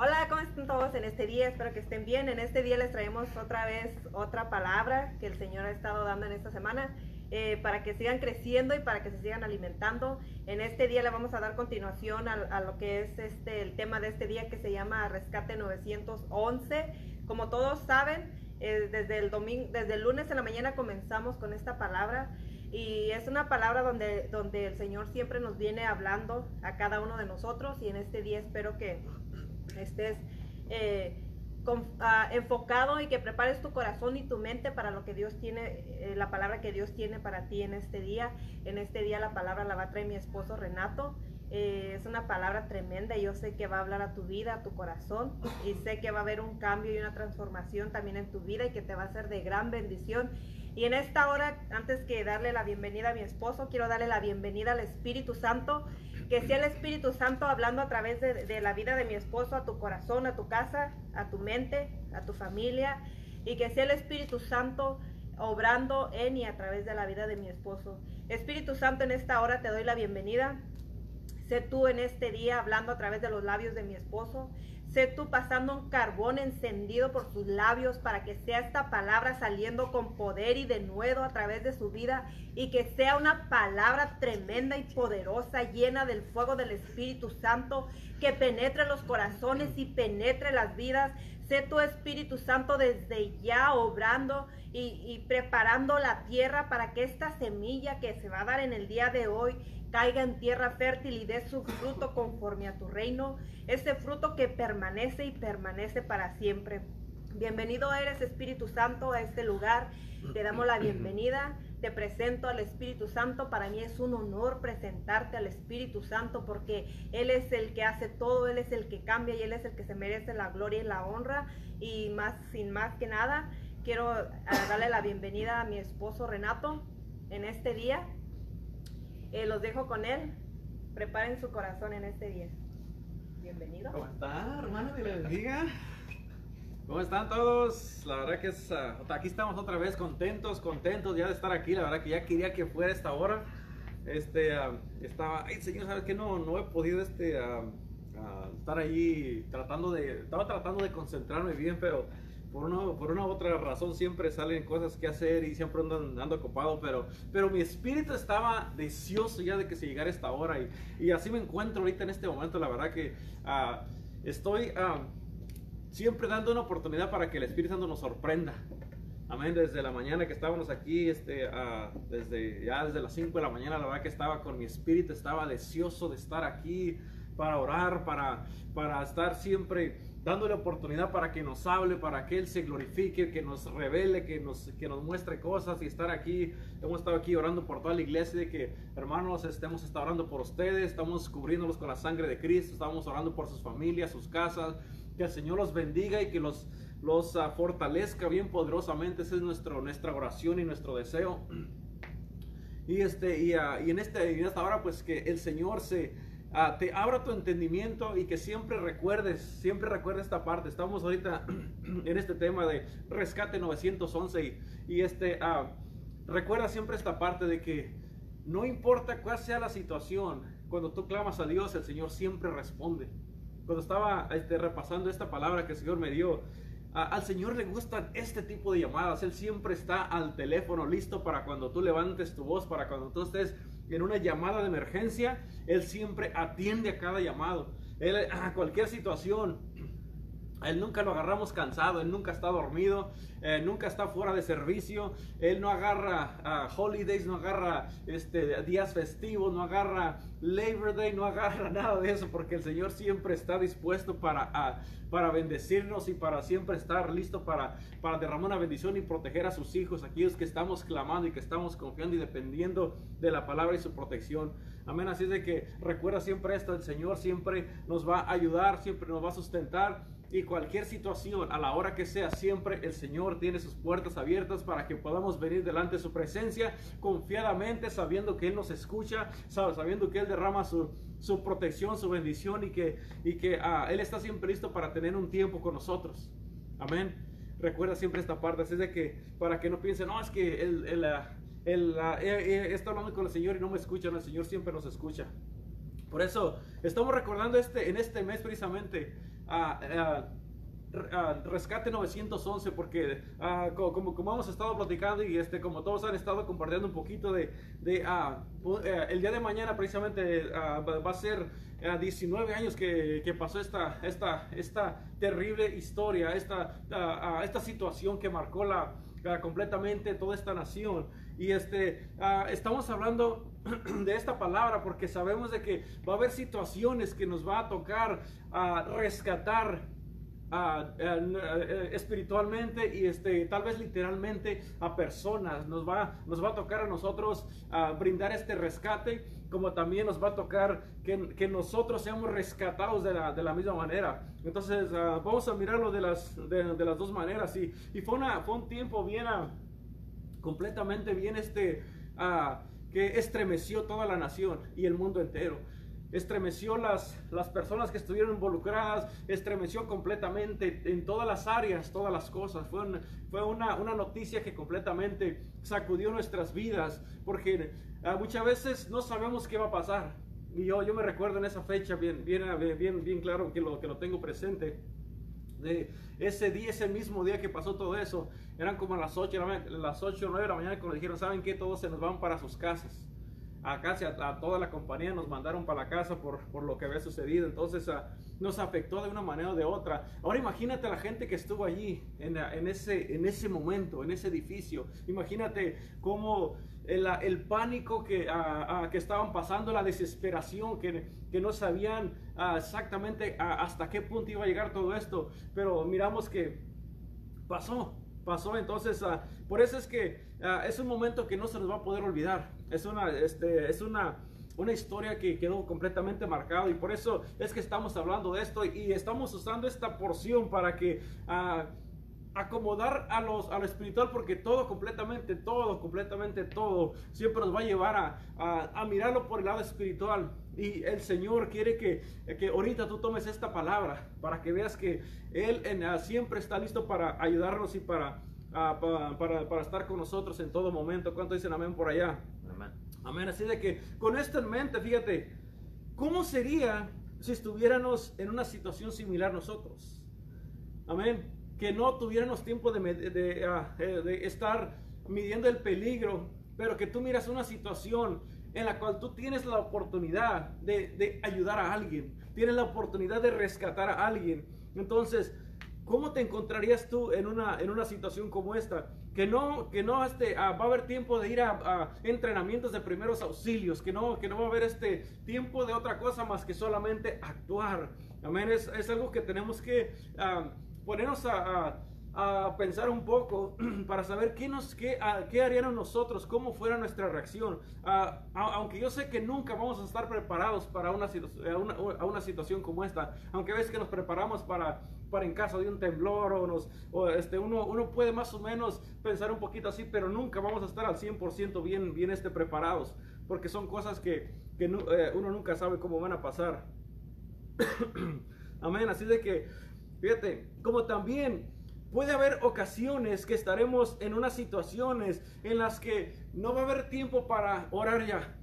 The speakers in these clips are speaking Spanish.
Hola, ¿cómo están todos en este día? Espero que estén bien. En este día les traemos otra vez otra palabra que el Señor ha estado dando en esta semana eh, para que sigan creciendo y para que se sigan alimentando. En este día le vamos a dar continuación a, lo que es este el tema de este día que se llama Rescate 911. Como todos saben, eh, desde el domingo, desde el lunes en la mañana comenzamos con esta palabra y es una palabra donde, donde el Señor siempre nos viene hablando a cada uno de nosotros y en este día espero que estés eh, ah, enfocado y que prepares tu corazón y tu mente para lo que Dios tiene, eh, la palabra que Dios tiene para ti en este día. En este día la palabra la va a traer mi esposo Renato. Eh, es una palabra tremenda y yo sé que va a hablar a tu vida, a tu corazón y sé que va a haber un cambio y una transformación también en tu vida y que te va a ser de gran bendición. Y en esta hora, antes que darle la bienvenida a mi esposo, quiero darle la bienvenida al Espíritu Santo que sea el Espíritu Santo hablando a través de, la vida de mi esposo, a tu corazón, a tu casa, a tu mente, a tu familia, y que sea el Espíritu Santo obrando en y a través de la vida de mi esposo. Espíritu Santo, en esta hora te doy la bienvenida. Sé tú en este día hablando a través de los labios de mi esposo. Sé tú pasando un carbón encendido por sus labios para que sea esta palabra saliendo con poder y de nuevo a través de su vida y que sea una palabra tremenda y poderosa llena del fuego del Espíritu Santo que penetre los corazones y penetre las vidas. Sé tu Espíritu Santo desde ya obrando y, y preparando la tierra para que esta semilla que se va a dar en el día de hoy caiga en tierra fértil y dé su fruto conforme a tu reino, ese fruto que permanece y permanece para siempre. Bienvenido eres Espíritu Santo a este lugar, te damos la bienvenida, te presento al Espíritu Santo, para mí es un honor presentarte al Espíritu Santo porque Él es el que hace todo, Él es el que cambia y Él es el que se merece la gloria y la honra. Y más, sin más que nada, quiero darle la bienvenida a mi esposo Renato en este día eh, los dejo con él. Preparen su corazón en este día. Bienvenido. ¿Cómo está, hermano? bendiga. ¿Cómo están todos? La verdad que es, uh, aquí estamos otra vez contentos, contentos ya de estar aquí. La verdad que ya quería que fuera esta hora. Este, uh, estaba, ay señor, ¿sabes qué? No, no he podido este, uh, estar allí tratando de, estaba tratando de concentrarme bien, pero por una, por una otra razón siempre salen cosas que hacer y siempre ando, andando ocupado, pero, pero mi espíritu estaba deseoso ya de que se llegara esta hora y, y así me encuentro ahorita en este momento, la verdad que uh, estoy uh, siempre dando una oportunidad para que el Espíritu Santo nos sorprenda. Amén, desde la mañana que estábamos aquí, este, uh, desde, ya desde las 5 de la mañana, la verdad que estaba con mi espíritu, estaba deseoso de estar aquí para orar, para, para estar siempre dándole oportunidad para que nos hable, para que Él se glorifique, que nos revele, que nos, que nos muestre cosas y estar aquí. Hemos estado aquí orando por toda la iglesia, de que hermanos, estemos está orando por ustedes, estamos cubriéndolos con la sangre de Cristo, estamos orando por sus familias, sus casas, que el Señor los bendiga y que los, los uh, fortalezca bien poderosamente. Esa es nuestro, nuestra oración y nuestro deseo. Y, este, y, uh, y en, este, en esta hora, pues que el Señor se Ah, te abra tu entendimiento y que siempre recuerdes, siempre recuerdes esta parte. Estamos ahorita en este tema de rescate 911 y, este, uh, recuerda siempre esta parte de que no importa cuál sea la situación, cuando tú clamas a Dios, el Señor siempre responde. Cuando estaba este, repasando esta palabra que el Señor me dio, al Señor le gustan este tipo de llamadas. Él siempre está al teléfono listo para cuando tú levantes tu voz, para cuando tú estés en una llamada de emergencia, Él siempre atiende a cada llamado. Él, a cualquier situación, él nunca lo agarramos cansado, Él nunca está dormido, eh, nunca está fuera de servicio, Él no agarra holidays, no agarra este, días festivos, no agarra Labor Day, no agarra nada de eso, porque el Señor siempre está dispuesto para, para bendecirnos y para siempre estar listo para, para derramar una bendición y proteger a sus hijos, aquellos que estamos clamando y que estamos confiando y dependiendo de la palabra y su protección. Amén, así es de que recuerda siempre esto, el Señor siempre nos va a ayudar, siempre nos va a sustentar y cualquier situación, a la hora que sea, siempre el Señor tiene sus puertas abiertas para que podamos venir delante de su presencia confiadamente, sabiendo que Él nos escucha, sabiendo que Él derrama su, su protección, su bendición y que, y que ah, Él está siempre listo para tener un tiempo con nosotros. Amén. Recuerda siempre esta parte, así de que para que no piensen, no, es que Él, él, ah, él, ah, está hablando con el Señor y no me escucha, no, el Señor siempre nos escucha. Por eso estamos recordando este, en este mes precisamente a, Rescate 911 porque como, como hemos estado platicando y este, como todos han estado compartiendo un poquito de, de eh, el día de mañana precisamente va a ser 19 años que, que, pasó esta, esta, esta terrible historia, esta, esta situación que marcó la, completamente toda esta nación. Y este, estamos hablando de esta palabra porque sabemos de que va a haber situaciones que nos va a tocar a rescatar eh, espiritualmente y este, tal vez literalmente a personas. Nos va, nos va a tocar a nosotros brindar este rescate, como también nos va a tocar que, que nosotros seamos rescatados de la, de la misma manera. Entonces ah, vamos a mirarlo de las, de, las dos maneras. Y, y fue, una, fue un tiempo bien, ah, completamente bien este, ah, que estremeció toda la nación y el mundo entero estremeció las, las personas que estuvieron involucradas, estremeció completamente en todas las áreas, todas las cosas. Fue, fue una, una, noticia que completamente sacudió nuestras vidas, porque ah, muchas veces no sabemos qué va a pasar. Y yo, yo me recuerdo en esa fecha bien, bien, bien, bien claro que lo, que lo tengo presente. De ese día, ese mismo día que pasó todo eso, eran como las 8, las 8 o 9 de la mañana cuando dijeron, ¿saben qué? Todos se nos van para sus casas a casi a, toda la compañía nos mandaron para la casa por, por lo que había sucedido. Entonces ah, nos afectó de una manera o de otra. Ahora imagínate la gente que estuvo allí en, en, ese, en ese momento, en ese edificio. Imagínate cómo el, el pánico que, ah, ah, que estaban pasando, la desesperación, que, que no sabían exactamente hasta qué punto iba a llegar todo esto. Pero miramos que pasó, pasó. Entonces, por eso es que es un momento que no se nos va a poder olvidar. Es una, este, es una, una historia que quedó completamente marcada y por eso es que estamos hablando de esto y estamos usando esta porción para que uh, acomodar a, los, a lo espiritual porque todo completamente, todo, completamente todo siempre nos va a llevar a, a, a mirarlo por el lado espiritual. Y el Señor quiere que, que ahorita tú tomes esta palabra para que veas que Él en, ah, siempre está listo para ayudarnos y para, para, para, para, estar con nosotros en todo momento. ¿Cuánto dicen amén por allá? Amén. Así de que con esto en mente, fíjate, ¿cómo sería si estuviéramos en una situación similar nosotros? Amén. Que no tuviéramos tiempo de, de, ah, eh, de, estar midiendo el peligro, pero que tú miras una situación en la cual tú tienes la oportunidad de, de ayudar a alguien, tienes la oportunidad de rescatar a alguien. Entonces, ¿cómo te encontrarías tú en una, en una situación como esta? que no, que no este, ah, va a haber tiempo de ir a, entrenamientos de primeros auxilios, que no, que no va a haber este tiempo de otra cosa más que solamente actuar. Amén, es, es algo que tenemos que ah, ponernos a, a, pensar un poco para saber qué, nos, qué, qué haríamos nosotros, cómo fuera nuestra reacción. Ah, aunque yo sé que nunca vamos a estar preparados para una, una, una situación como esta, aunque ves que nos preparamos para para en caso de un temblor o, nos, o este, uno, uno puede más o menos pensar un poquito así, pero nunca vamos a estar al 100% bien, bien este, preparados, porque son cosas que, que eh, uno nunca sabe cómo van a pasar. Amén, así de que, fíjate, como también puede haber ocasiones que estaremos en unas situaciones en las que no va a haber tiempo para orar ya.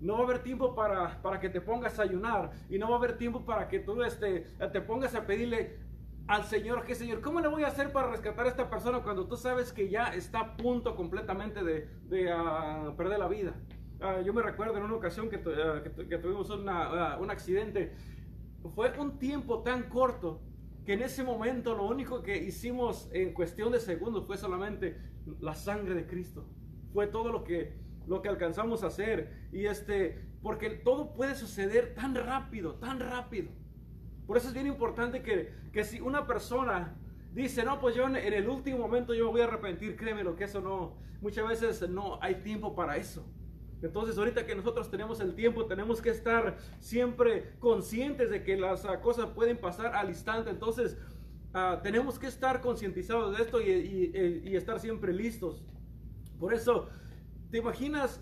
No va a haber tiempo para, para que te pongas a ayunar. Y no va a haber tiempo para que tú este, te pongas a pedirle al Señor, que Señor, ¿cómo le voy a hacer para rescatar a esta persona cuando tú sabes que ya está a punto completamente de, de ah, perder la vida? Ah, yo me recuerdo en una ocasión que, ah, que, tuvimos una, un accidente. Fue un tiempo tan corto en ese momento lo único que hicimos en cuestión de segundos fue solamente la sangre de Cristo. Fue todo lo que lo que alcanzamos a hacer. Y este, porque todo puede suceder tan rápido, tan rápido. Por eso es bien importante que, que si una persona dice, no, pues yo en, el último momento yo voy a arrepentir, créeme lo que eso no, muchas veces no hay tiempo para eso. Entonces ahorita que nosotros tenemos el tiempo, tenemos que estar siempre conscientes de que las ah, cosas pueden pasar al instante. Entonces ah, tenemos que estar concientizados de esto y, y, y, estar siempre listos. Por eso ¿Te imaginas?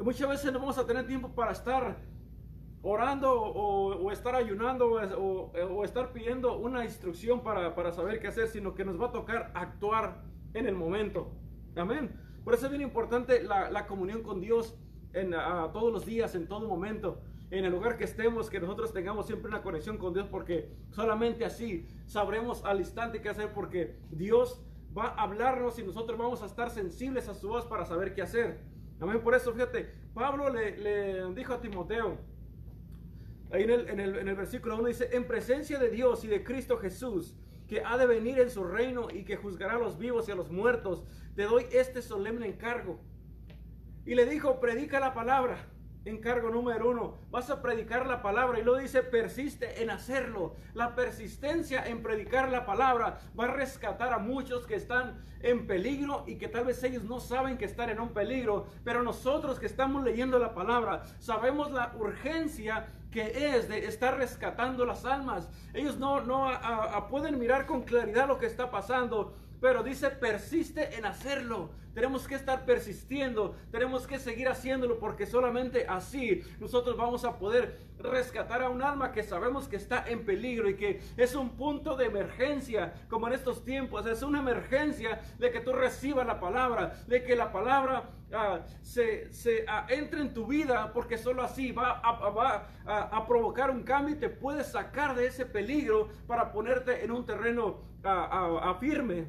Muchas veces no vamos a tener tiempo para estar orando o, estar ayunando o, estar pidiendo una instrucción para, saber qué hacer, sino que nos va a tocar actuar en el momento. Amén. Por eso es bien importante la, comunión con Dios en, todos los días, en todo momento. en el lugar que estemos, que nosotros tengamos siempre una conexión con Dios, porque solamente así sabremos al instante qué hacer, porque Dios va a hablarnos y nosotros vamos a estar sensibles a su voz para saber qué hacer. Amén. Por eso, fíjate, Pablo le, dijo a Timoteo, ahí en, el, en el versículo 1 dice, en presencia de Dios y de Cristo Jesús, que ha de venir en su reino y que juzgará a los vivos y a los muertos, te doy este solemne encargo. Y le dijo, predica la palabra encargo número uno, vas a predicar la palabra y lo dice, persiste en hacerlo. La persistencia en predicar la palabra va a rescatar a muchos que están en peligro y que tal vez ellos no saben que están en un peligro, pero nosotros que estamos leyendo la palabra sabemos la urgencia que es de estar rescatando las almas. Ellos no, no pueden mirar con claridad lo que está pasando, pero dice persiste en hacerlo. Tenemos que estar persistiendo, tenemos que seguir haciéndolo porque solamente así nosotros vamos a poder rescatar a un alma que sabemos que está en peligro y que es un punto de emergencia, como en estos tiempos, es una emergencia de que tú recibas la palabra, de que la palabra ah, se, ah, entre en tu vida, porque solo así va, a, va a, provocar un cambio y te puede sacar de ese peligro para ponerte en un terreno ah, firme.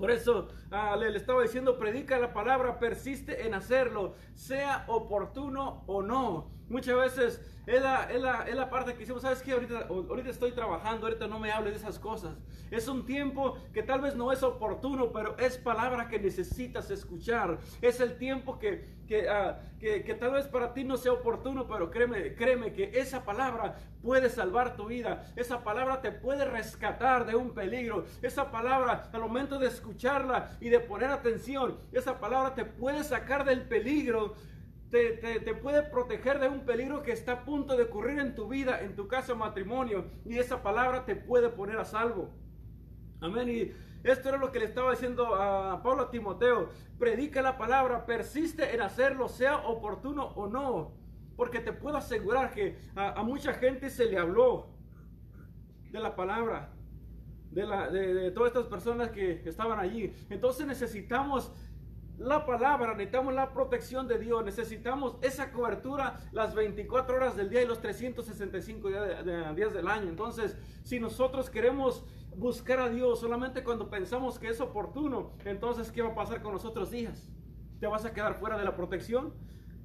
Por eso ah, le, estaba diciendo, predica la palabra, persiste en hacerlo, sea oportuno o no. Muchas veces es la, es la, es la parte que decimos, ¿sabes qué? Ahorita, ahorita estoy trabajando, ahorita no me hables de esas cosas. Es un tiempo que tal vez no es oportuno, pero es palabra que necesitas escuchar. Es el tiempo que, que, ah, que, que, tal vez para ti no sea oportuno, pero créeme, créeme que esa palabra puede salvar tu vida. Esa palabra te puede rescatar de un peligro. Esa palabra, al momento de escucharla y de poner atención, esa palabra te puede sacar del peligro te, puede proteger de un peligro que está a punto de ocurrir en tu vida, en tu casa matrimonio. Y esa palabra te puede poner a salvo. Amén. Y esto era lo que le estaba diciendo a Pablo a Timoteo. Predica la palabra, persiste en hacerlo, sea oportuno o no. Porque te puedo asegurar que a, mucha gente se le habló de la palabra. De, la, de todas estas personas que estaban allí. Entonces necesitamos la palabra, necesitamos la protección de Dios, necesitamos esa cobertura las 24 horas del día y los 365 días, del año. Entonces, si nosotros queremos buscar a Dios solamente cuando pensamos que es oportuno, entonces, ¿qué va a pasar con los otros días? ¿Te vas a quedar fuera de la protección?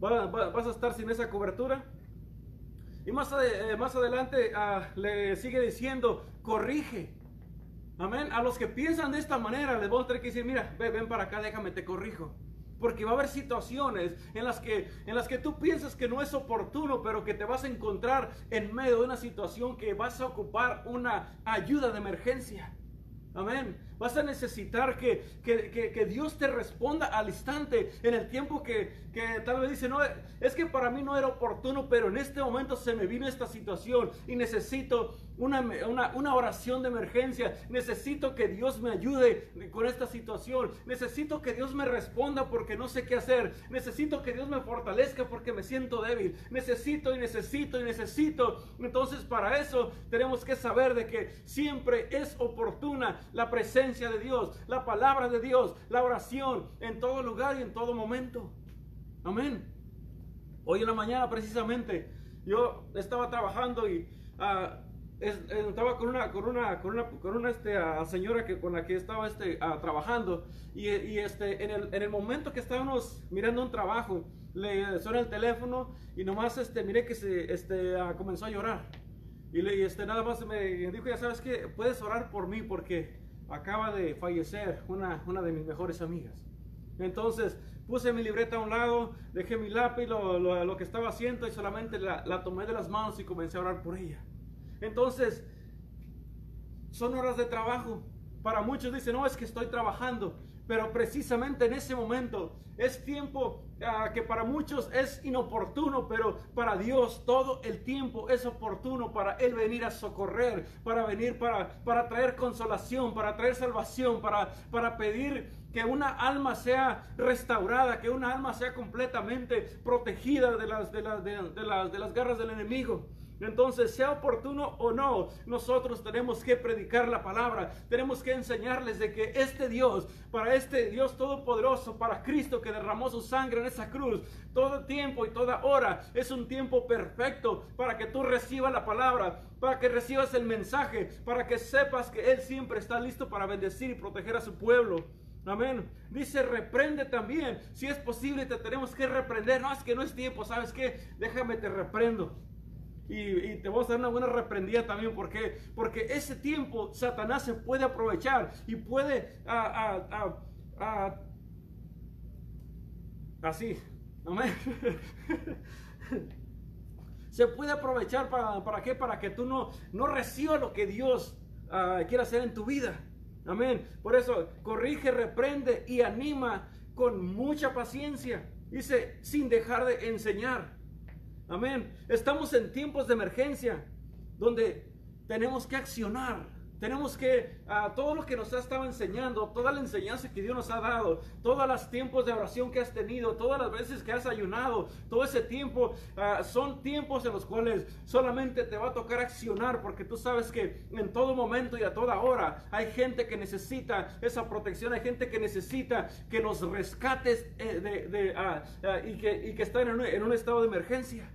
¿Vas a estar sin esa cobertura? Y más, eh, más adelante ah, le sigue diciendo, corrige. Amén. A los que piensan de esta manera les voy a tener que decir, mira, ven, ven para acá, déjame, te corrijo. Porque va a haber situaciones en las, que, en las que tú piensas que no es oportuno, pero que te vas a encontrar en medio de una situación que vas a ocupar una ayuda de emergencia. Amén. Vas a necesitar que, que, Dios te responda al instante, en el tiempo que, tal vez dice, no, es que para mí no era oportuno, pero en este momento se me vino esta situación y necesito una, una, oración de emergencia. Necesito que Dios me ayude con esta situación. Necesito que Dios me responda porque no sé qué hacer. Necesito que Dios me fortalezca porque me siento débil. Necesito y necesito y necesito. Entonces para eso tenemos que saber de que siempre es oportuna la presencia de Dios, la palabra de Dios, la oración en todo lugar y en todo momento. Amén. Hoy en la mañana precisamente yo estaba trabajando y uh, estaba con una con una con una con una este, señora que con la que estaba este trabajando y, y, este en el, en el momento que estábamos mirando un trabajo le suena el teléfono y nomás este miré que se este comenzó a llorar y le este nada más me dijo ya sabes que puedes orar por mí porque acaba de fallecer una, una de mis mejores amigas. Entonces puse mi libreta a un lado, dejé mi lápiz, lo, lo, que estaba haciendo y solamente la, la, tomé de las manos y comencé a orar por ella. Entonces, son horas de trabajo. Para muchos dicen, no, es que estoy trabajando. Pero precisamente en ese momento es tiempo ah, que para muchos es inoportuno, pero para Dios todo el tiempo es oportuno para Él venir a socorrer, para venir para, para traer consolación, para traer salvación, para, para pedir que una alma sea restaurada, que una alma sea completamente protegida de las, de de las, de las garras del enemigo. Entonces, sea oportuno o no, nosotros tenemos que predicar la palabra. Tenemos que enseñarles de que este Dios, para este Dios todopoderoso, para Cristo que derramó su sangre en esa cruz, todo tiempo y toda hora es un tiempo perfecto para que tú recibas la palabra, para que recibas el mensaje, para que sepas que Él siempre está listo para bendecir y proteger a su pueblo. Amén. Dice, reprende también. Si es posible, te tenemos que reprender. No, es que no es tiempo. ¿Sabes qué? Déjame, te reprendo. Y, te vamos a dar una buena reprendida también. ¿Por qué? Porque ese tiempo Satanás se puede aprovechar y puede así. Amén. se puede aprovechar para, para qué? Para que tú no, no recibas lo que Dios quiere hacer en tu vida. Amén. Por eso corrige, reprende y anima con mucha paciencia. Dice, sin dejar de enseñar. Amén. Estamos en tiempos de emergencia donde tenemos que accionar. Tenemos que, a todo lo que nos ha estado enseñando, toda la enseñanza que Dios nos ha dado, todos los tiempos de oración que has tenido, todas las veces que has ayunado, todo ese tiempo, ah, son tiempos en los cuales solamente te va a tocar accionar, porque tú sabes que en todo momento y a toda hora hay gente que necesita esa protección, hay gente que necesita que los rescates eh, de, ah, y, que, y que están en un estado de emergencia.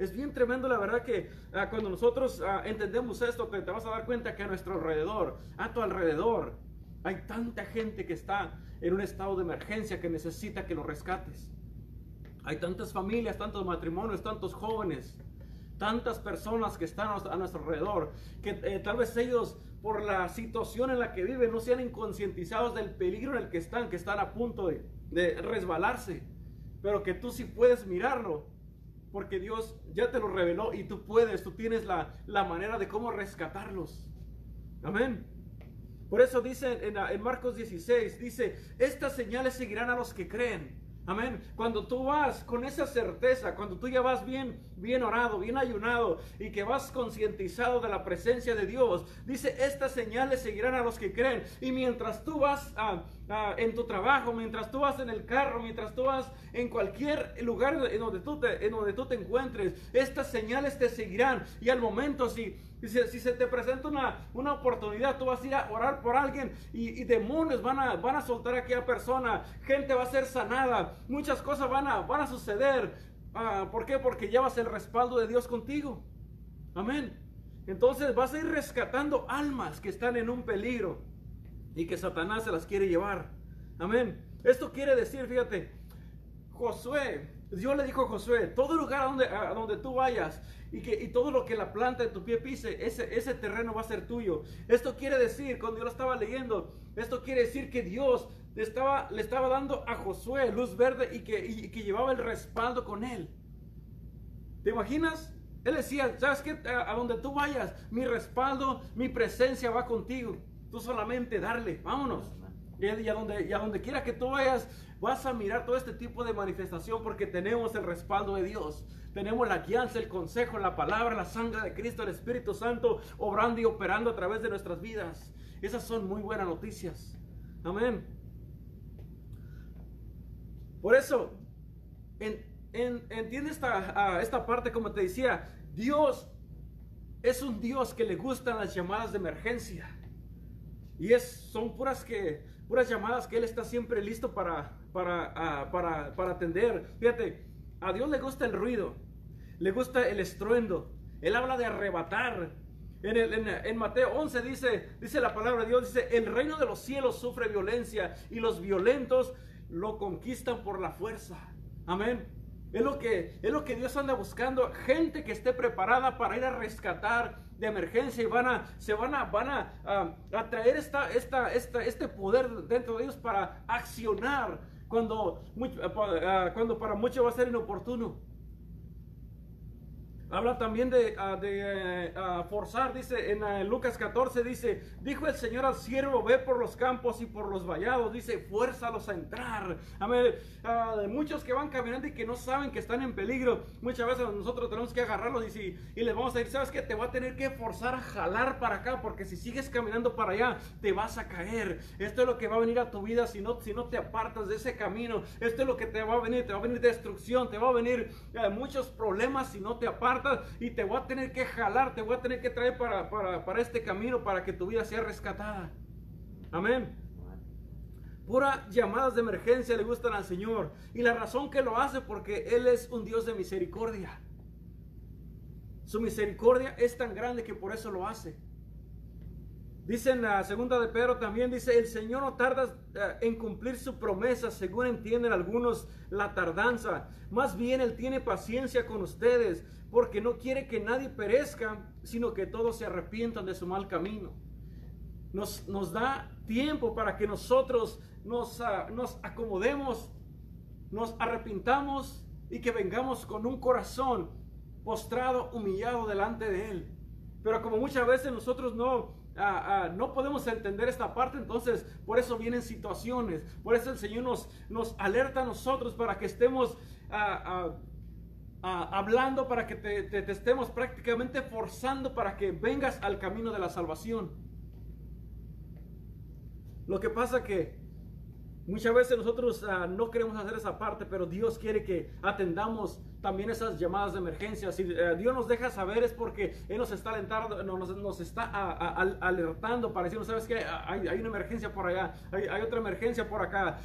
Es bien tremendo la verdad que ah, cuando nosotros ah, entendemos esto, que te vas a dar cuenta que a nuestro alrededor, a tu alrededor, hay tanta gente que está en un estado de emergencia que necesita que lo rescates. Hay tantas familias, tantos matrimonios, tantos jóvenes, tantas personas que están a nuestro alrededor, que eh, tal vez ellos por la situación en la que viven no sean inconscientizados del peligro en el que están, que están a punto de, de resbalarse, pero que tú sí puedes mirarlo porque Dios ya te lo reveló y tú puedes, tú tienes la, manera de cómo rescatarlos. Amén. Por eso dice en, en, Marcos 16, dice, estas señales seguirán a los que creen. Amén. Cuando tú vas con esa certeza, cuando tú ya vas bien, bien orado, bien ayunado y que vas concientizado de la presencia de Dios, dice, estas señales seguirán a los que creen. Y mientras tú vas en tu trabajo, mientras tú vas en el carro, mientras tú vas en cualquier lugar en donde en donde tú te encuentres, estas señales te seguirán. Y al momento, si si, se te presenta una, una, oportunidad, tú vas a ir a orar por alguien y, demonios van a, van a soltar a aquella persona, gente va a ser sanada, muchas cosas van a, van a suceder. Ah, ¿Por qué? Porque llevas el respaldo de Dios contigo. Amén. Entonces vas a ir rescatando almas que están en un peligro y que Satanás se las quiere llevar. Amén. Esto quiere decir, fíjate, Josué, Dios le dijo a Josué, todo lugar a donde, a donde tú vayas y, que, y todo lo que la planta de tu pie pise, ese, ese terreno va a ser tuyo. Esto quiere decir, cuando yo lo estaba leyendo, esto quiere decir que Dios le estaba, le estaba dando a Josué luz verde y que, y, que llevaba el respaldo con él. ¿Te imaginas? Él decía, ¿sabes qué? A, donde tú vayas, mi respaldo, mi presencia va contigo. Tú solamente darle, vámonos. Y a donde, y a donde quiera que tú vayas, vas a mirar todo este tipo de manifestación porque tenemos el respaldo de Dios. Tenemos la guianza, el consejo, la palabra, la sangre de Cristo, el Espíritu Santo obrando y operando a través de nuestras vidas. Esas son muy buenas noticias. Amén. Por eso, entiende esta, esta parte como te decía, Dios es un Dios que le gustan las llamadas de emergencia. Y es, son puras, que, puras llamadas que Él está siempre listo para, para, ah, para, para atender. Fíjate, a Dios le gusta el ruido, le gusta el estruendo. Él habla de arrebatar. En, en, Mateo 11 dice, dice la palabra de Dios, dice, el reino de los cielos sufre violencia y los violentos lo conquistan por la fuerza. Amén. Es lo que, es lo que Dios anda buscando, gente que esté preparada para ir a rescatar de emergencia y van a, se van a, van a, traer esta, esta, esta, este poder dentro de ellos para accionar cuando, ah, cuando para muchos va a ser inoportuno. Habla también de, ah, de ah, forzar, dice en ah, Lucas 14, dice, dijo el Señor al siervo, ve por los campos y por los vallados, dice, fuérzalos a entrar. Amén. muchos que van caminando y que no saben que están en peligro, muchas veces nosotros tenemos que agarrarlos y, y les vamos a decir, ¿sabes qué? Te va a tener que forzar a jalar para acá, porque si sigues caminando para allá, te vas a caer. Esto es lo que va a venir a tu vida si no, si no te apartas de ese camino. Esto es lo que te va a venir, te va a venir destrucción, te va a venir muchos problemas si no te apartas y te voy a tener que jalar, te voy a tener que traer para, para, para este camino para que tu vida sea rescatada. Amén. Pura llamadas de emergencia le gustan al Señor. Y la razón que lo hace porque Él es un Dios de misericordia. Su misericordia es tan grande que por eso lo hace. Dice en la segunda de Pedro también, dice, el Señor no tarda eh, en cumplir su promesa, según entienden algunos la tardanza. Más bien Él tiene paciencia con ustedes, porque no quiere que nadie perezca, sino que todos se arrepientan de su mal camino. Nos, nos da tiempo para que nosotros nos, ah, nos acomodemos, nos arrepintamos y que vengamos con un corazón postrado, humillado delante de Él. Pero como muchas veces nosotros no, Ah, ah, no podemos entender esta parte, entonces por eso vienen situaciones, por eso el Señor nos, nos alerta a nosotros para que estemos ah, hablando, para que te, te, estemos prácticamente forzando para que vengas al camino de la salvación. Lo que pasa que muchas veces nosotros no queremos hacer esa parte, pero Dios quiere que atendamos también esas llamadas de emergencia. Si eh, Dios nos deja saber es porque Él nos está alentando, nos, está alertando para decirnos, ¿sabes qué? Hay, hay, una emergencia por allá, hay, otra emergencia por acá.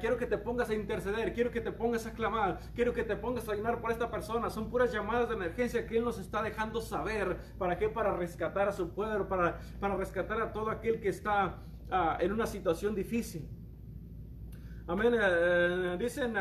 quiero que te pongas a interceder, quiero que te pongas a clamar, quiero que te pongas a ayunar por esta persona. Son puras llamadas de emergencia que Él nos está dejando saber. ¿Para qué? Para rescatar a su pueblo, para, para rescatar a todo aquel que está ah, en una situación difícil. Amén. Eh, eh, dicen...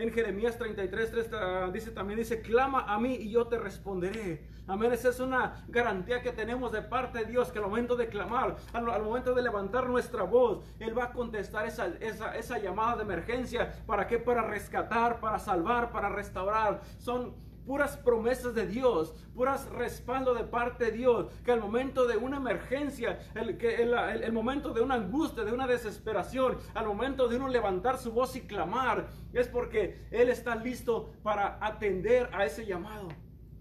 En Jeremías 33, 3 dice también, dice, clama a mí y yo te responderé. Amén, esa es una garantía que tenemos de parte de Dios, que al momento de clamar, al, momento de levantar nuestra voz, Él va a contestar esa, esa, esa llamada de emergencia. ¿Para qué? Para rescatar, para salvar, para restaurar. Son puras promesas de Dios, puras respaldo de parte de Dios, que al momento de una emergencia, el, momento de una angustia, de una desesperación, al momento de uno levantar su voz y clamar, es porque Él está listo para atender a ese llamado.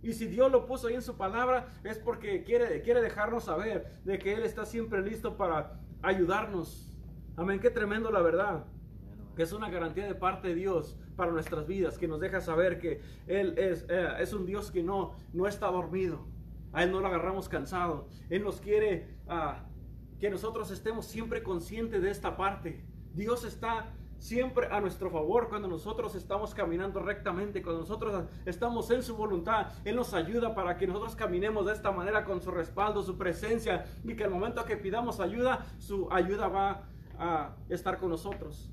Y si Dios lo puso ahí en su palabra, es porque quiere, quiere dejarnos saber de que Él está siempre listo para ayudarnos. Amén, qué tremendo la verdad es una garantía de parte de Dios para nuestras vidas, que nos deja saber que Él es, eh, un Dios que no, no está dormido. A Él no lo agarramos cansado. Él nos quiere ah, que nosotros estemos siempre conscientes de esta parte. Dios está siempre a nuestro favor cuando nosotros estamos caminando rectamente, cuando nosotros estamos en su voluntad. Él nos ayuda para que nosotros caminemos de esta manera con su respaldo, su presencia y que al momento que pidamos ayuda, su ayuda va a estar con nosotros.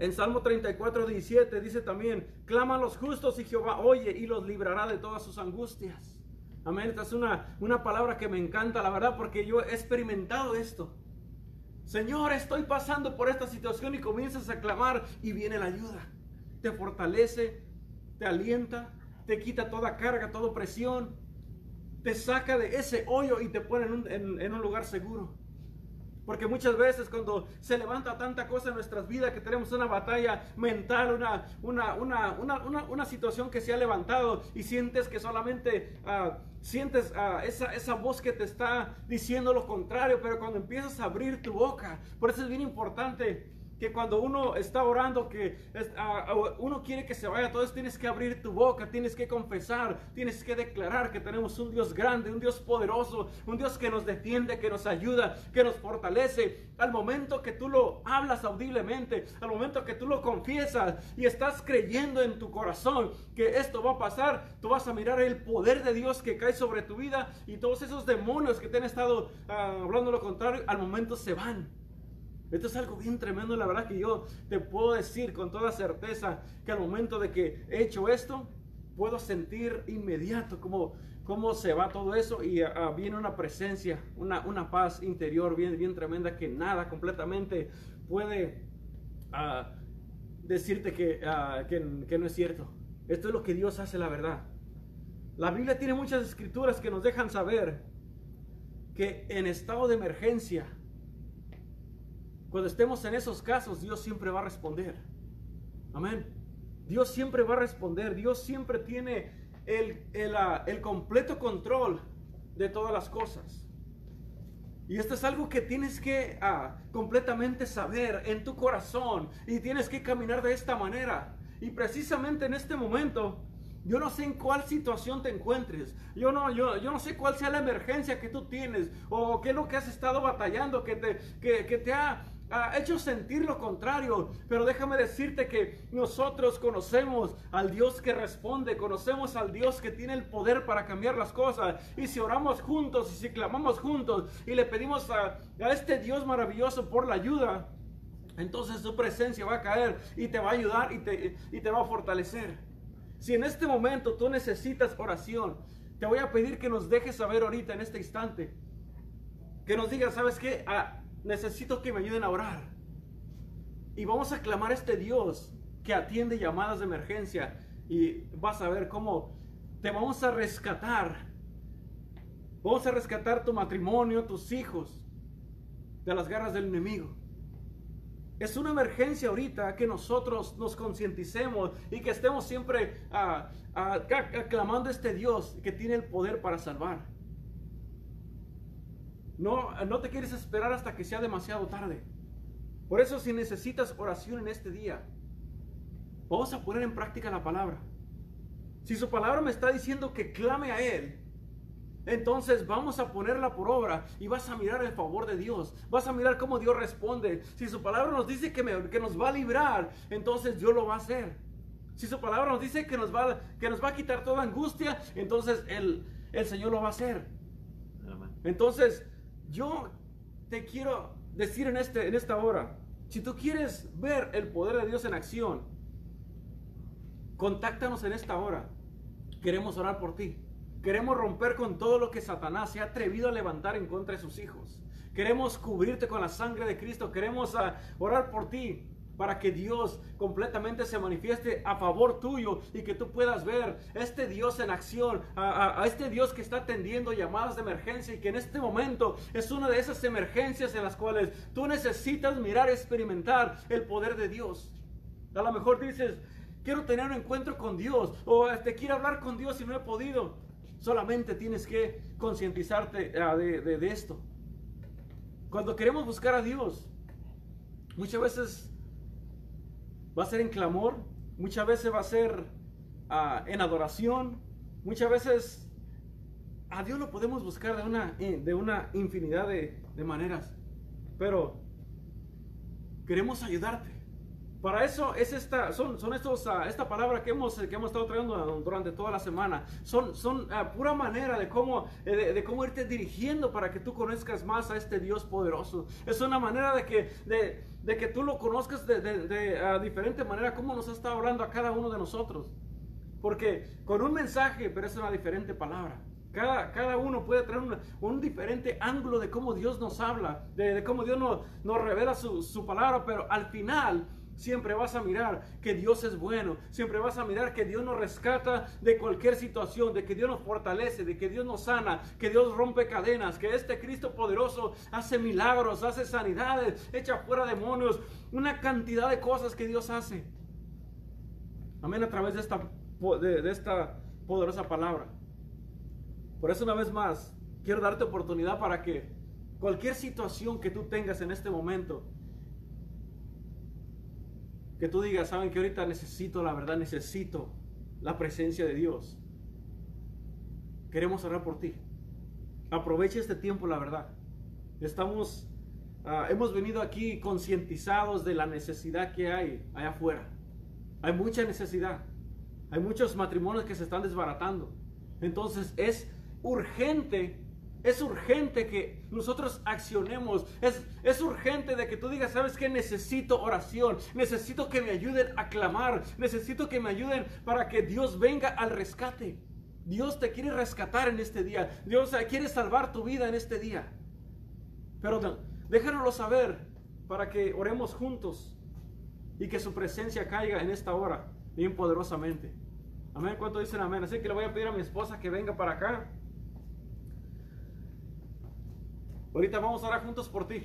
En Salmo 34, 17 dice también, clama a los justos y Jehová oye y los librará de todas sus angustias. Amén. Esta es una, una palabra que me encanta, la verdad, porque yo he experimentado esto. Señor, estoy pasando por esta situación y comienzas a clamar y viene la ayuda. Te fortalece, te alienta, te quita toda carga, toda presión, te saca de ese hoyo y te pone en un lugar seguro. Porque muchas veces cuando se levanta tanta cosa en nuestras vidas, que tenemos una batalla mental, una, una, una, una, una situación que se ha levantado y sientes que solamente uh, sientes uh, esa, esa voz que te está diciendo lo contrario, pero cuando empiezas a abrir tu boca, por eso es bien importante que cuando uno está orando, que uno quiere que se vaya, entonces tienes que abrir tu boca, tienes que confesar, tienes que declarar que tenemos un Dios grande, un Dios poderoso, un Dios que nos defiende, que nos ayuda, que nos fortalece. Al momento que tú lo hablas audiblemente, al momento que tú lo confiesas y estás creyendo en tu corazón que esto va a pasar, tú vas a mirar el poder de Dios que cae sobre tu vida y todos esos demonios que te han estado ah, hablando lo contrario, al momento se van. Esto es algo bien tremendo, la verdad que yo te puedo decir con toda certeza que al momento de que he hecho esto, puedo sentir inmediato cómo, cómo se va todo eso y uh, viene una presencia, una, una, paz interior bien, bien tremenda que nada completamente puede uh, decirte que, que no es cierto. Esto es lo que Dios hace, la verdad. La Biblia tiene muchas escrituras que nos dejan saber que en estado de emergencia, cuando estemos en esos casos, Dios siempre va a responder. Amén. Dios siempre va a responder. Dios siempre tiene el, el, ah, completo control de todas las cosas. Y esto es algo que tienes que ah, completamente saber en tu corazón. Y tienes que caminar de esta manera. Y precisamente en este momento, yo no sé en cuál situación te encuentres. Yo no, yo, yo no sé cuál sea la emergencia que tú tienes o qué es lo que has estado batallando, que te, que, que te ha ha hecho sentir lo contrario, pero déjame decirte que nosotros conocemos al Dios que responde, conocemos al Dios que tiene el poder para cambiar las cosas. Y si oramos juntos y si clamamos juntos y le pedimos a, este Dios maravilloso por la ayuda, entonces su presencia va a caer y te va a ayudar y te, y te va a fortalecer. Si en este momento tú necesitas oración, te voy a pedir que nos dejes saber ahorita en este instante. Que nos digas, ¿sabes qué? Ah, necesito que me ayuden a orar. Y vamos a clamar a este Dios que atiende llamadas de emergencia. Y vas a ver cómo te vamos a rescatar. Vamos a rescatar tu matrimonio, tus hijos, de las garras del enemigo. Es una emergencia ahorita que nosotros nos concienticemos y que estemos siempre ah, ah, aclamando a este Dios que tiene el poder para salvar. No, no te quieres esperar hasta que sea demasiado tarde. Por eso si necesitas oración en este día, vamos a poner en práctica la palabra. Si su palabra me está diciendo que clame a Él, entonces vamos a ponerla por obra y vas a mirar el favor de Dios. Vas a mirar cómo Dios responde. Si su palabra nos dice que, que nos va a librar, entonces Dios lo va a hacer. Si su palabra nos dice que nos va, que nos va a quitar toda angustia, entonces el, el Señor lo va a hacer. Entonces, yo te quiero decir en, este, en esta hora, si tú quieres ver el poder de Dios en acción, contáctanos en esta hora. Queremos orar por ti. Queremos romper con todo lo que Satanás se ha atrevido a levantar en contra de sus hijos. Queremos cubrirte con la sangre de Cristo. Queremos ah, orar por ti para que Dios completamente se manifieste a favor tuyo y que tú puedas ver este Dios en acción, a, este Dios que está atendiendo llamadas de emergencia y que en este momento es una de esas emergencias en las cuales tú necesitas mirar, experimentar el poder de Dios. A lo mejor dices, quiero tener un encuentro con Dios o te este, quiero hablar con Dios y no he podido. Solamente tienes que concientizarte ah, de, de esto. Cuando queremos buscar a Dios, muchas veces va a ser en clamor, muchas veces va a ser ah, en adoración, muchas veces a Dios lo podemos buscar de una, eh, de una infinidad de, maneras, pero queremos ayudarte. Para eso es esta, son, son estos, uh, esta palabra que hemos, que hemos estado trayendo durante toda la semana. Son, son uh, pura manera de cómo, eh, de, cómo irte dirigiendo para que tú conozcas más a este Dios poderoso. Es una manera de que, de, de que tú lo conozcas de, de, diferente manera, como nos estado hablando a cada uno de nosotros. Porque con un mensaje, pero es una diferente palabra. Cada, cada uno puede traer un, diferente ángulo de cómo Dios nos habla, de, cómo Dios nos, nos revela su, su palabra, pero al final Siempre vas a mirar que Dios es bueno. Siempre vas a mirar que Dios nos rescata de cualquier situación, de que Dios nos fortalece, de que Dios nos sana, que Dios rompe cadenas, que este Cristo poderoso hace milagros, hace sanidades, echa fuera demonios, una cantidad de cosas que Dios hace. Amén a través de esta, de, esta poderosa palabra. Por eso una vez más, quiero darte oportunidad para que cualquier situación que tú tengas en este momento, que tú digas, saben que ahorita necesito, la verdad, necesito la presencia de Dios. Queremos orar por ti. Aprovecha este tiempo, la verdad. Estamos, ah, hemos venido aquí concientizados de la necesidad que hay allá afuera. Hay mucha necesidad. Hay muchos matrimonios que se están desbaratando. Entonces es urgente es urgente que nosotros accionemos. Es, es urgente de que tú digas, ¿sabes qué? Necesito oración. Necesito que me ayuden a clamar. Necesito que me ayuden para que Dios venga al rescate. Dios te quiere rescatar en este día. Dios quiere salvar tu vida en este día. Pero déjanoslo saber para que oremos juntos y que su presencia caiga en esta hora bien poderosamente. Amén. ¿Cuánto dicen amén? Así que le voy a pedir a mi esposa que venga para acá. Ahorita vamos a orar juntos por ti.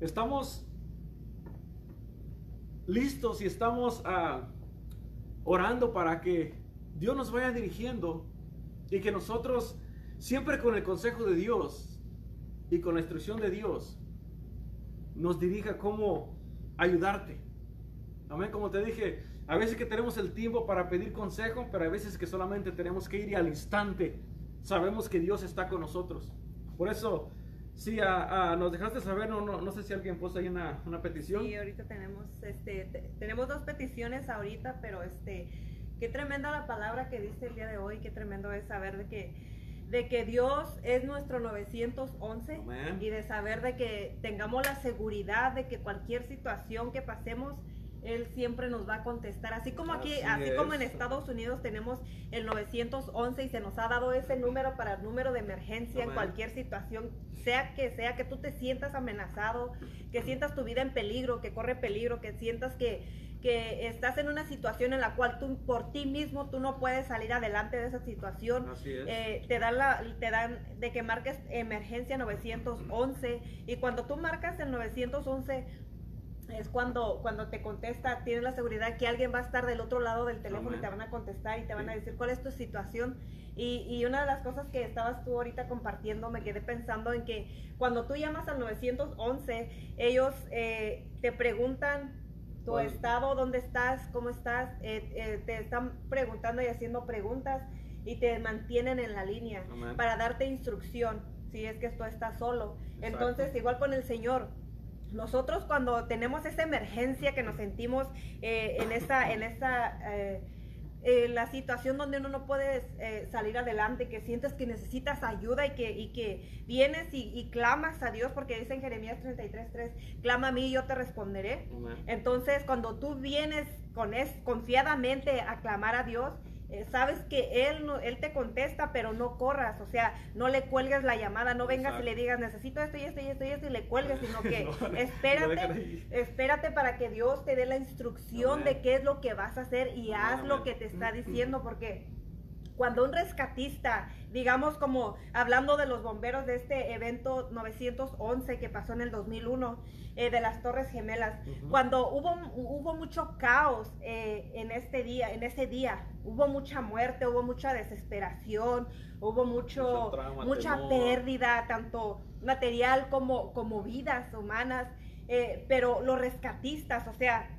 Estamos listos y estamos ah, orando para que Dios nos vaya dirigiendo y que nosotros, siempre con el consejo de Dios y con la instrucción de Dios, nos dirija cómo ayudarte. Amén, como te dije, a veces que tenemos el tiempo para pedir consejo, pero a veces que solamente tenemos que ir al instante. Sabemos que Dios está con nosotros. Por eso, si nos dejaste saber, no, no, no sé si alguien puso ahí una, una petición. Sí, ahorita tenemos, este, tenemos dos peticiones ahorita, pero este, qué tremenda la palabra que dice el día de hoy, qué tremendo es saber de que de que Dios es nuestro 911 y de saber de que tengamos la seguridad de que cualquier situación que pasemos, Él siempre nos va a contestar. Así como aquí, así, como en Estados Unidos tenemos el 911 y se nos ha dado ese número para el número de emergencia en cualquier situación, sea que sea que tú te sientas amenazado, que sientas tu vida en peligro, que corre peligro, que sientas que que estás en una situación en la cual tú por ti mismo tú no puedes salir adelante de esa situación. Eh, te dan la, te dan de que marques emergencia 911 y cuando tú marcas el 911 es cuando, cuando te contesta, tienes la seguridad que alguien va a estar del otro lado del teléfono y te van a contestar y te van a decir cuál es tu situación. Y, y, una de las cosas que estabas tú ahorita compartiendo, me quedé pensando en que cuando tú llamas al 911, ellos eh, te preguntan tu estado, dónde estás, cómo estás, eh, eh, te están preguntando y haciendo preguntas y te mantienen en la línea para darte instrucción si es que tú estás solo. Entonces, igual con el Señor, nosotros cuando tenemos esa emergencia que nos sentimos eh, en esa, en esa eh, la situación donde uno no puede eh, salir adelante, que sientes que necesitas ayuda y que, y que vienes y, clamas a Dios, porque dice en Jeremías 33.3, clama a mí y yo te responderé. Entonces, cuando tú vienes con es, confiadamente a clamar a Dios, eh, sabes que él, no, él te contesta, pero no corras, o sea, no le cuelgues la llamada, no vengas y le digas, necesito esto y esto y esto y esto y le cuelgues, sino que espérate, espérate para que Dios te dé la instrucción de qué es lo que vas a hacer y haz lo que te está diciendo, porque cuando un rescatista, digamos como hablando de los bomberos de este evento 911 que pasó en el 2001, eh, de las Torres Gemelas, cuando hubo, hubo mucho caos eh, en este día, en ese día, hubo mucha muerte, hubo mucha desesperación, hubo mucho, mucha pérdida, tanto material como, como vidas humanas, eh, pero los rescatistas, o sea,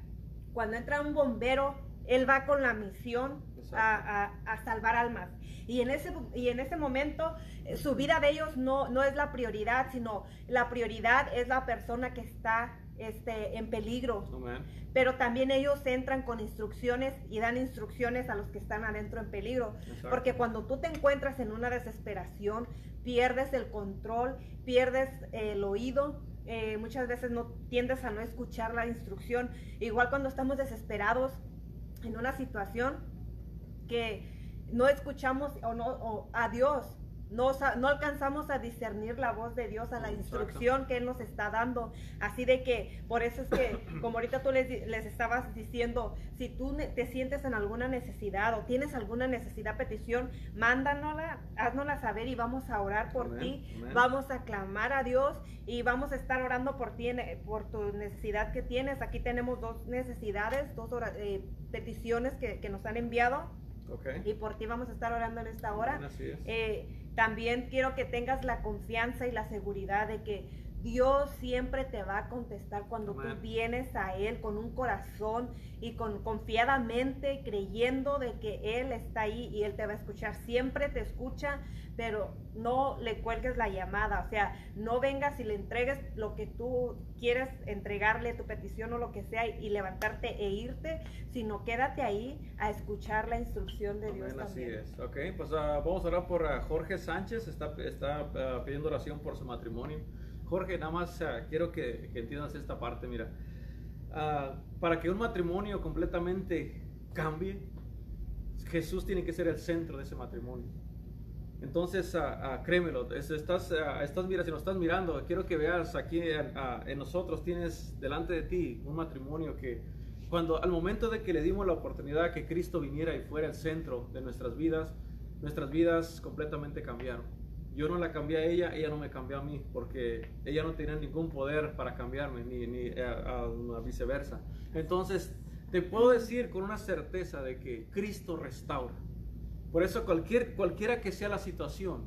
cuando entra un bombero, él va con la misión a, salvar almas. Y en ese, y en ese momento eh, su vida de ellos no, no es la prioridad, sino la prioridad es la persona que está este, en peligro. Pero también ellos entran con instrucciones y dan instrucciones a los que están adentro en peligro. Porque cuando tú te encuentras en una desesperación, pierdes el control, pierdes el oído. Eh, muchas veces no tiendes a no escuchar la instrucción. Igual cuando estamos desesperados en una situación, que no escuchamos o no, o a Dios no, no, alcanzamos a discernir la voz de Dios, a la instrucción que Él nos está dando. Así de que, por eso es que, como ahorita tú les, les estabas diciendo, si tú te sientes en alguna necesidad o tienes alguna necesidad, petición, mándanosla, haznosla saber y vamos a orar por ti, vamos a clamar a Dios y vamos a estar orando por ti, por tu necesidad que tienes. Aquí tenemos dos necesidades, dos eh, peticiones que, que, nos han enviado. Y por ti vamos a estar orando en esta hora. Eh, también quiero que tengas la confianza y la seguridad de que Dios siempre te va a contestar cuando tú vienes a Él con un corazón y con confiadamente creyendo de que Él está ahí y Él te va a escuchar. Siempre te escucha, pero no le cuelgues la llamada. O sea, no vengas y le entregues lo que tú quieres entregarle, tu petición o lo que sea, y, levantarte e irte, sino quédate ahí a escuchar la instrucción de Dios. Así es. Ok, pues ah, vamos a orar por ah, Jorge Sánchez. Está, está ah, pidiendo oración por su matrimonio. Jorge, nada más quiero que, que, entiendas esta parte, mira. Uh, para que un matrimonio completamente cambie, Jesús tiene que ser el centro de ese matrimonio. Entonces, uh, créemelo, estás, estás, si nos estás mirando, quiero que veas aquí en nosotros, tienes delante de ti un matrimonio que cuando al momento de que le dimos la oportunidad que Cristo viniera y fuera el centro de nuestras vidas, nuestras vidas completamente cambiaron yo no la cambié a ella, ella no me cambió a mí, porque ella no tenía ningún poder para cambiarme, ni, ni a, viceversa. Entonces, te puedo decir con una certeza de que Cristo restaura. Por eso cualquier, cualquiera que sea la situación,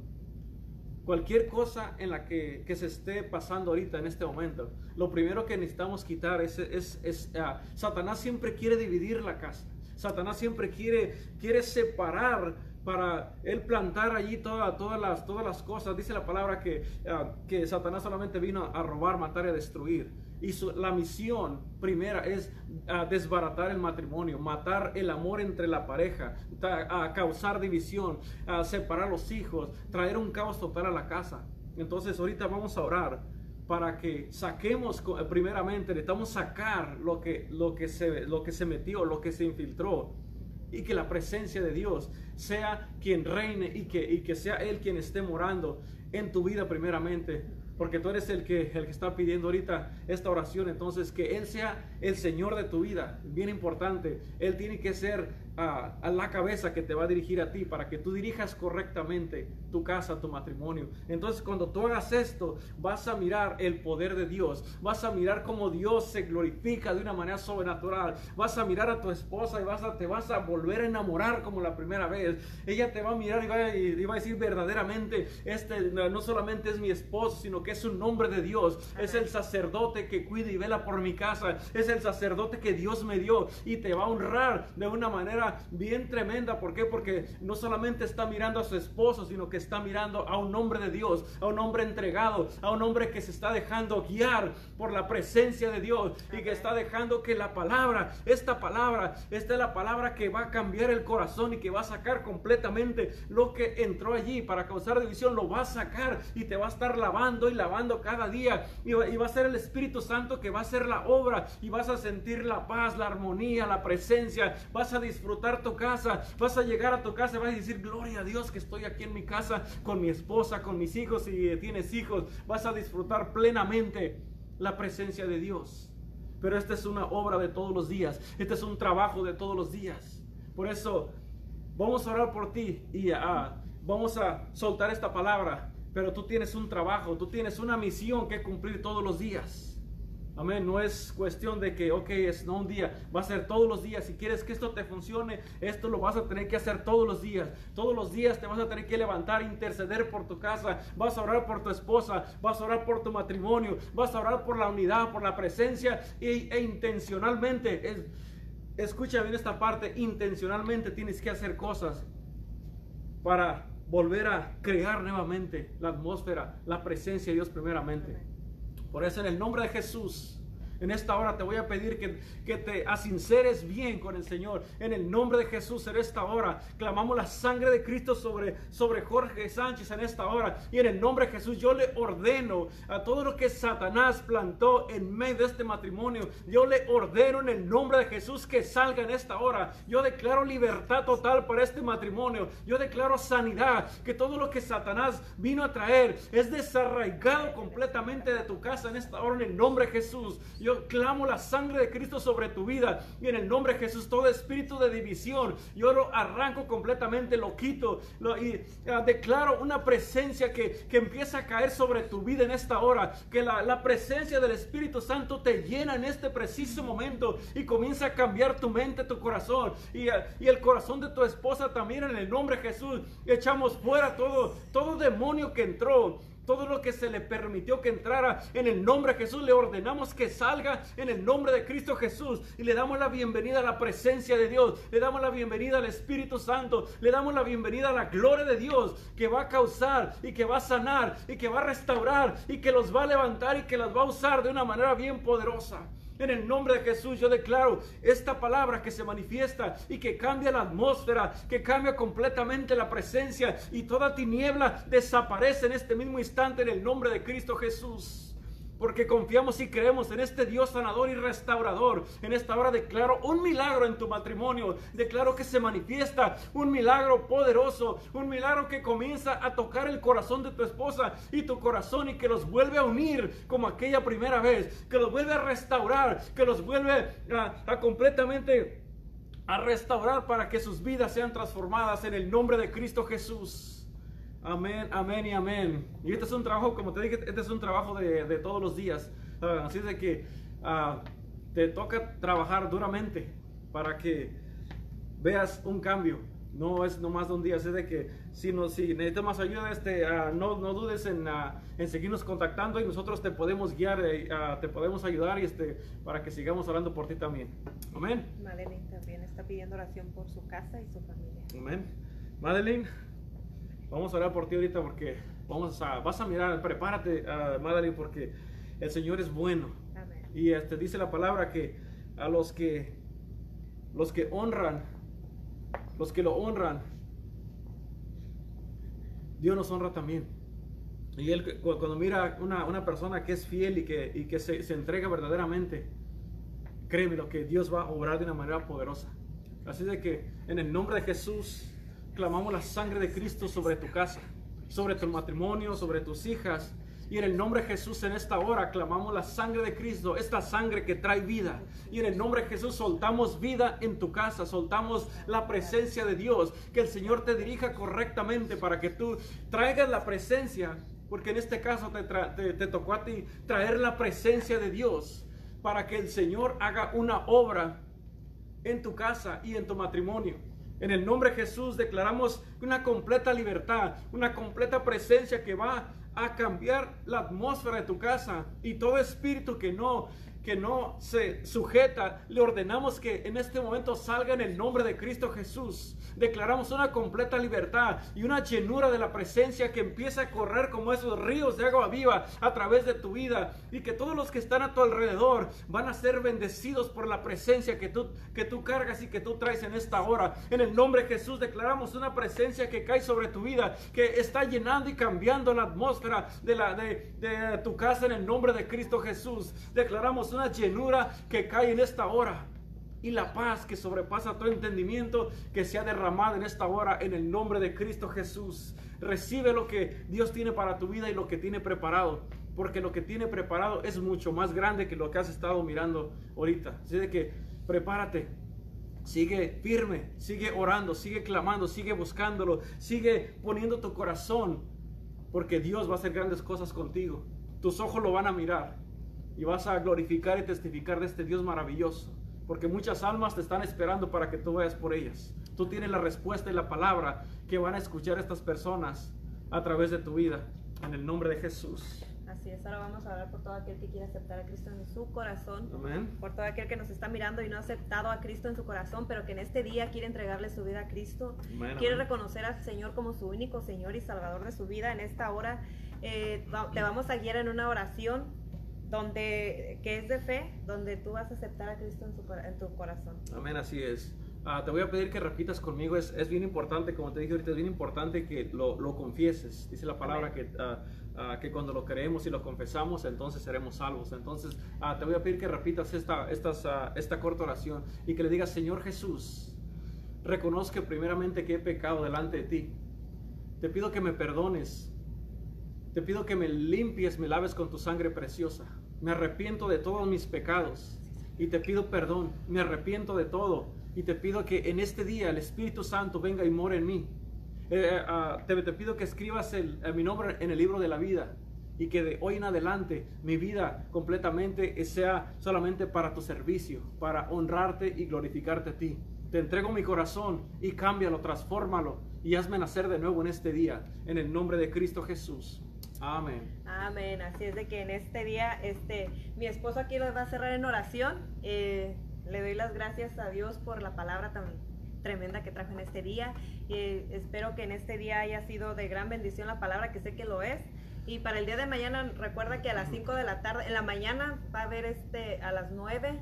cualquier cosa en la que, que, se esté pasando ahorita en este momento, lo primero que necesitamos quitar es, es, es uh, Satanás siempre quiere dividir la casa. Satanás siempre quiere, quiere separar para él plantar allí toda, todas, las, todas las cosas. Dice la palabra que, uh, que Satanás solamente vino a robar, matar y a destruir. Y su, la misión primera es uh, desbaratar el matrimonio, matar el amor entre la pareja, a causar división, separar los hijos, traer un caos total a la casa. Entonces ahorita vamos a orar para que saquemos primeramente, necesitamos sacar lo que, lo, que se, lo que se metió, lo que se infiltró y que la presencia de Dios sea quien reine y que, y que sea Él quien esté morando en tu vida primeramente porque tú eres el que, el que está pidiendo ahorita esta oración. Entonces, que Él sea el Señor de tu vida. Bien importante. Él tiene que ser a, a, la cabeza que te va a dirigir a ti para que tú dirijas correctamente tu casa, tu matrimonio. Entonces, cuando tú hagas esto, vas a mirar el poder de Dios. Vas a mirar cómo Dios se glorifica de una manera sobrenatural. Vas a mirar a tu esposa y vas a, te vas a volver a enamorar como la primera vez. Ella te va a mirar y va, y va a decir verdaderamente, este no solamente es mi esposo, sino que es un nombre de Dios. Es el sacerdote que cuida y vela por mi casa. Es el sacerdote que Dios me dio y te va a honrar de una manera bien tremenda. ¿Por qué? Porque no solamente está mirando a su esposo, sino que está mirando a un hombre de Dios, a un hombre entregado, a un hombre que se está dejando guiar por la presencia de Dios y que está dejando que la palabra, esta palabra, esta es la palabra que va a cambiar el corazón y que va a sacar completamente lo que entró allí para causar división, lo va a sacar y te va a estar lavando y lavando cada día. Y va, y va, a ser el Espíritu Santo que va a hacer la obra y vas a sentir la paz, la armonía, la presencia. Vas a disfrutar tu casa. Vas a llegar a tu casa y vas a decir, gloria a Dios que estoy aquí en mi casa con mi esposa, con mis hijos. Si tienes hijos, vas a disfrutar plenamente la presencia de Dios. Pero esta es una obra de todos los días. Este es un trabajo de todos los días. Por eso vamos a orar por ti y uh, vamos a soltar esta palabra pero tú tienes un trabajo, tú tienes una misión que cumplir todos los días. Amén. No es cuestión de que, ok, es no un día, va a ser todos los días. Si quieres que esto te funcione, esto lo vas a tener que hacer todos los días. Todos los días te vas a tener que levantar, interceder por tu casa, vas a orar por tu esposa, vas a orar por tu matrimonio, vas a orar por la unidad, por la presencia e, e intencionalmente. Es, escucha bien esta parte, intencionalmente tienes que hacer cosas para volver a crear nuevamente la atmósfera, la presencia de Dios primeramente. Por eso en el nombre de Jesús en esta hora te voy a pedir que, que te asinceres bien con el Señor. En el nombre de Jesús en esta hora clamamos la sangre de Cristo sobre, sobre Jorge Sánchez en esta hora. Y en el nombre de Jesús yo le ordeno a todo lo que Satanás plantó en medio de este matrimonio. Yo le ordeno en el nombre de Jesús que salga en esta hora. Yo declaro libertad total para este matrimonio. Yo declaro sanidad. Que todo lo que Satanás vino a traer es desarraigado completamente de tu casa en esta hora en el nombre de Jesús. Yo clamo la sangre de Cristo sobre tu vida. Y en el nombre de Jesús, todo espíritu de división, yo lo arranco completamente, lo quito y uh, declaro una presencia que, que, empieza a caer sobre tu vida en esta hora. Que la, la presencia del Espíritu Santo te llena en este preciso momento y comienza a cambiar tu mente, tu corazón y, uh, y el corazón de tu esposa también en el nombre de Jesús. Echamos fuera todo, todo demonio que entró todo lo que se le permitió que entrara en el nombre de Jesús, le ordenamos que salga en el nombre de Cristo Jesús. Y le damos la bienvenida a la presencia de Dios, le damos la bienvenida al Espíritu Santo, le damos la bienvenida a la gloria de Dios que va a causar y que va a sanar y que va a restaurar y que los va a levantar y que las va a usar de una manera bien poderosa. En el nombre de Jesús yo declaro esta palabra que se manifiesta y que cambia la atmósfera, que cambia completamente la presencia y toda tiniebla desaparece en este mismo instante en el nombre de Cristo Jesús. Porque confiamos y creemos en este Dios sanador y restaurador. En esta hora declaro un milagro en tu matrimonio. Declaro que se manifiesta un milagro poderoso. Un milagro que comienza a tocar el corazón de tu esposa y tu corazón y que los vuelve a unir como aquella primera vez. Que los vuelve a restaurar. Que los vuelve a, a completamente a restaurar para que sus vidas sean transformadas en el nombre de Cristo Jesús. Amén, amén y amén. Y este es un trabajo, como te dije, este es un trabajo de, de todos los días. Así es de que uh, te toca trabajar duramente para que veas un cambio. no es nomás de un día, así de que si, no, si necesitas más ayuda, este, ah, no, no dudes en, ah, en, seguirnos contactando y nosotros te podemos guiar, eh, te podemos ayudar y este, para que sigamos orando por ti también. Amén. Madeline también está pidiendo oración por su casa y su familia. Amén. Madeline, vamos a orar por ti ahorita porque vamos a, vas a mirar, prepárate, Madeline, porque el Señor es bueno. Amén. Y este, dice la palabra que a los que, los que honran, los que lo honran, Dios nos honra también. Y él cuando mira una, una persona que es fiel y que, y que se, se, entrega verdaderamente, créeme lo que Dios va a obrar de una manera poderosa. Así de que en el nombre de Jesús clamamos la sangre de Cristo sobre tu casa, sobre tu matrimonio, sobre tus hijas, y en el nombre de Jesús en esta hora clamamos la sangre de Cristo, esta sangre que trae vida. Y en el nombre de Jesús soltamos vida en tu casa, soltamos la presencia de Dios. Que el Señor te dirija correctamente para que tú traigas la presencia, porque en este caso te, tocó a ti traer la presencia de Dios para que el Señor haga una obra en tu casa y en tu matrimonio. En el nombre de Jesús declaramos una completa libertad, una completa presencia que va a cambiar la atmósfera de tu casa y todo espíritu que no que no se sujeta, le ordenamos que en este momento salga en el nombre de Cristo Jesús. Declaramos una completa libertad y una llenura de la presencia que empieza a correr como esos ríos de agua viva a través de tu vida y que todos los que están a tu alrededor van a ser bendecidos por la presencia que tú, que tú cargas y que tú traes en esta hora. En el nombre de Jesús declaramos una presencia que cae sobre tu vida, que está llenando y cambiando la atmósfera de, la, de, de tu casa en el nombre de Cristo Jesús. Declaramos una llenura que cae en esta hora. Y la paz que sobrepasa todo entendimiento que se ha derramado en esta hora en el nombre de Cristo Jesús. Recibe lo que Dios tiene para tu vida y lo que tiene preparado. Porque lo que tiene preparado es mucho más grande que lo que has estado mirando ahorita. Así de que prepárate, Sigue firme, sigue orando, sigue clamando, sigue buscándolo, sigue poniendo tu corazón, porque Dios va a hacer grandes cosas contigo. Tus ojos lo van a mirar y vas a glorificar y testificar de este Dios maravilloso. Porque muchas almas te están esperando para que tú vayas por ellas. Tú tienes la respuesta y la palabra que van a escuchar estas personas a través de tu vida. En el nombre de Jesús. Así es, ahora vamos a hablar por todo aquel que quiere aceptar a Cristo en su corazón. Amén. Por todo aquel que nos está mirando y no ha aceptado a Cristo en su corazón, pero que en este día quiere entregarle su vida a Cristo. quiere reconocer al Señor como su único Señor y Salvador de su vida. En esta hora eh, te vamos a guiar en una oración donde, que es de fe, donde tú vas a aceptar a Cristo en, tu corazón. Amén, así es. Ah, te voy a pedir que repitas conmigo, es, es, bien importante, como te dije ahorita, es bien importante que lo, lo confieses. Dice la palabra que, uh, uh, que cuando lo creemos y lo confesamos, entonces seremos salvos. Entonces, te voy a pedir que repitas esta, estas, esta corta oración y que le digas, Señor Jesús, reconozco primeramente que he pecado delante de ti. Te pido que me perdones. Te pido que me limpies, me laves con tu sangre preciosa me arrepiento de todos mis pecados y te pido perdón, me arrepiento de todo y te pido que en este día el Espíritu Santo venga y more en mí. Eh, eh, ah, te, pido que escribas el, eh, mi nombre en el libro de la vida y que de hoy en adelante mi vida completamente sea solamente para tu servicio, para honrarte y glorificarte a ti. Te entrego mi corazón y cámbialo, transfórmalo y hazme nacer de nuevo en este día, en el nombre de Cristo Jesús. Amén. Amén. Así es de que en este día, este, mi esposo aquí lo va a cerrar en oración. Eh, le doy las gracias a Dios por la palabra tan tremenda que trajo en este día. y espero que en este día haya sido de gran bendición la palabra, que sé que lo es. Y para el día de mañana, recuerda que a las 5 de la tarde, en la mañana va a haber este, a las 9,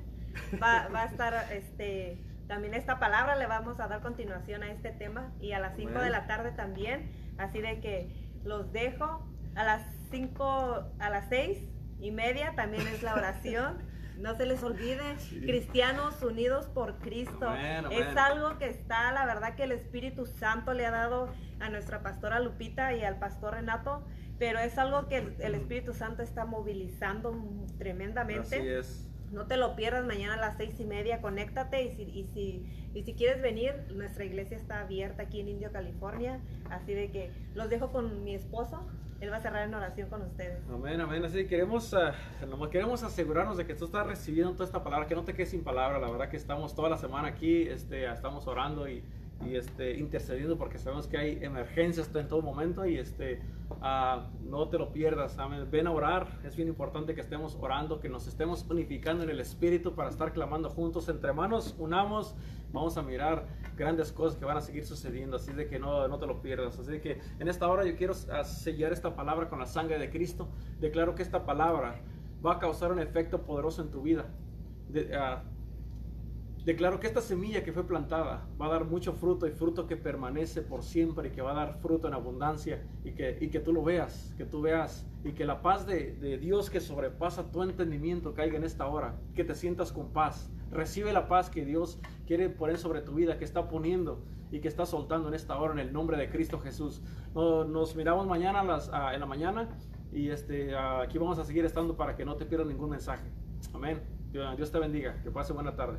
va, va a estar este, también esta palabra, le vamos a dar continuación a este tema. Y a las 5 de la tarde también. Así de que los dejo a las 5, a las 6 y media también es la oración. No se les olvide, cristianos unidos por Cristo. Es algo que está, la verdad que el Espíritu Santo le ha dado a nuestra pastora Lupita y al pastor Renato, pero es algo que el, Espíritu Santo está movilizando tremendamente. Así es. No te lo pierdas mañana a las seis y media, conéctate y si, y si, y si quieres venir, nuestra iglesia está abierta aquí en Indio, California, así de que los dejo con mi esposo. Él va a cerrar en oración con ustedes. Amén, amén. Así queremos, uh, queremos asegurarnos de que tú estás recibiendo toda esta palabra, que no te quedes sin palabra. La verdad que estamos toda la semana aquí, este, estamos orando y, y este, intercediendo porque sabemos que hay emergencias en todo momento y este, ah, no te lo pierdas. Ven a orar. Es bien importante que estemos orando, que nos estemos unificando en el Espíritu para estar clamando juntos. Entre manos, unamos. Vamos a mirar grandes cosas que van a seguir sucediendo. Así de que no, no te lo pierdas. Así de que en esta hora yo quiero ah, sellar esta palabra con la sangre de Cristo. Declaro que esta palabra va a causar un efecto poderoso en tu vida. De, uh, Declaro que esta semilla que fue plantada va a dar mucho fruto y fruto que permanece por siempre y que va a dar fruto en abundancia y que, y que tú lo veas, que tú veas y que la paz de, de, Dios que sobrepasa tu entendimiento caiga en esta hora, que te sientas con paz. Recibe la paz que Dios quiere poner sobre tu vida, que está poniendo y que está soltando en esta hora en el nombre de Cristo Jesús. Nos, nos miramos mañana las, uh, en la mañana y este, uh, aquí vamos a seguir estando para que no te pierdas ningún mensaje. Amén. Dios te bendiga. Que pase buena tarde.